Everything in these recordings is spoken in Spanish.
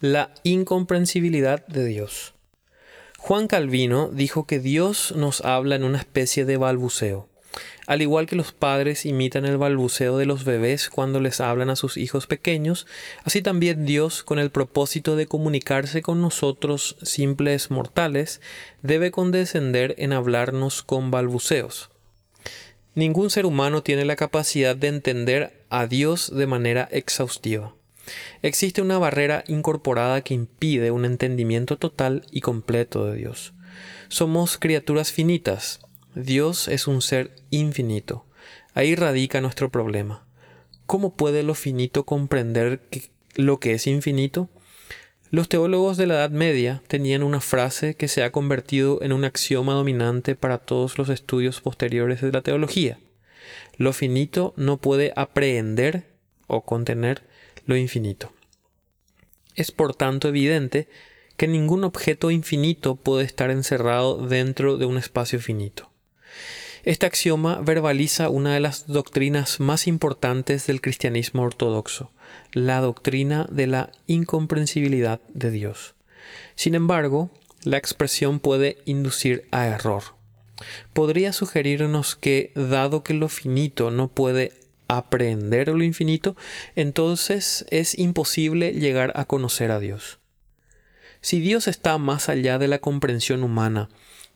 La incomprensibilidad de Dios. Juan Calvino dijo que Dios nos habla en una especie de balbuceo. Al igual que los padres imitan el balbuceo de los bebés cuando les hablan a sus hijos pequeños, así también Dios, con el propósito de comunicarse con nosotros simples mortales, debe condescender en hablarnos con balbuceos. Ningún ser humano tiene la capacidad de entender a Dios de manera exhaustiva. Existe una barrera incorporada que impide un entendimiento total y completo de Dios. Somos criaturas finitas. Dios es un ser infinito. Ahí radica nuestro problema. ¿Cómo puede lo finito comprender lo que es infinito? Los teólogos de la Edad Media tenían una frase que se ha convertido en un axioma dominante para todos los estudios posteriores de la teología. Lo finito no puede aprehender o contener lo infinito. Es por tanto evidente que ningún objeto infinito puede estar encerrado dentro de un espacio finito. Este axioma verbaliza una de las doctrinas más importantes del cristianismo ortodoxo, la doctrina de la incomprensibilidad de Dios. Sin embargo, la expresión puede inducir a error. Podría sugerirnos que, dado que lo finito no puede aprender lo infinito, entonces es imposible llegar a conocer a Dios. Si Dios está más allá de la comprensión humana,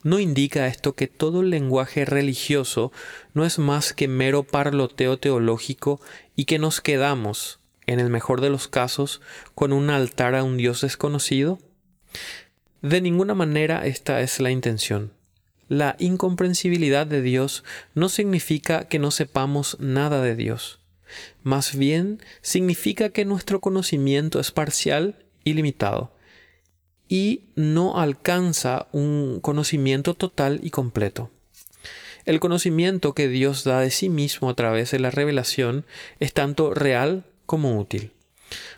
¿no indica esto que todo el lenguaje religioso no es más que mero parloteo teológico y que nos quedamos, en el mejor de los casos, con un altar a un Dios desconocido? De ninguna manera esta es la intención. La incomprensibilidad de Dios no significa que no sepamos nada de Dios. Más bien significa que nuestro conocimiento es parcial y limitado y no alcanza un conocimiento total y completo. El conocimiento que Dios da de sí mismo a través de la revelación es tanto real como útil.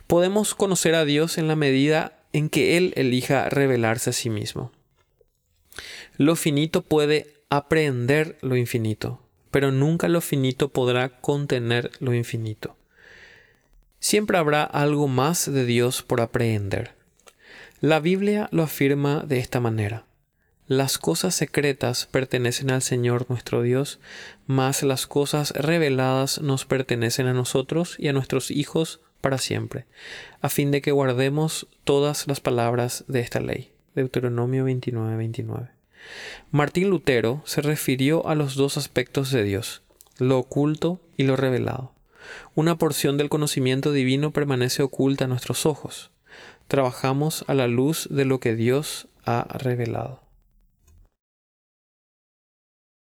Podemos conocer a Dios en la medida en que Él elija revelarse a sí mismo. Lo finito puede aprehender lo infinito, pero nunca lo finito podrá contener lo infinito. Siempre habrá algo más de Dios por aprehender. La Biblia lo afirma de esta manera. Las cosas secretas pertenecen al Señor nuestro Dios, mas las cosas reveladas nos pertenecen a nosotros y a nuestros hijos para siempre, a fin de que guardemos todas las palabras de esta ley. Deuteronomio 29, 29. Martín Lutero se refirió a los dos aspectos de Dios, lo oculto y lo revelado. Una porción del conocimiento divino permanece oculta a nuestros ojos. Trabajamos a la luz de lo que Dios ha revelado.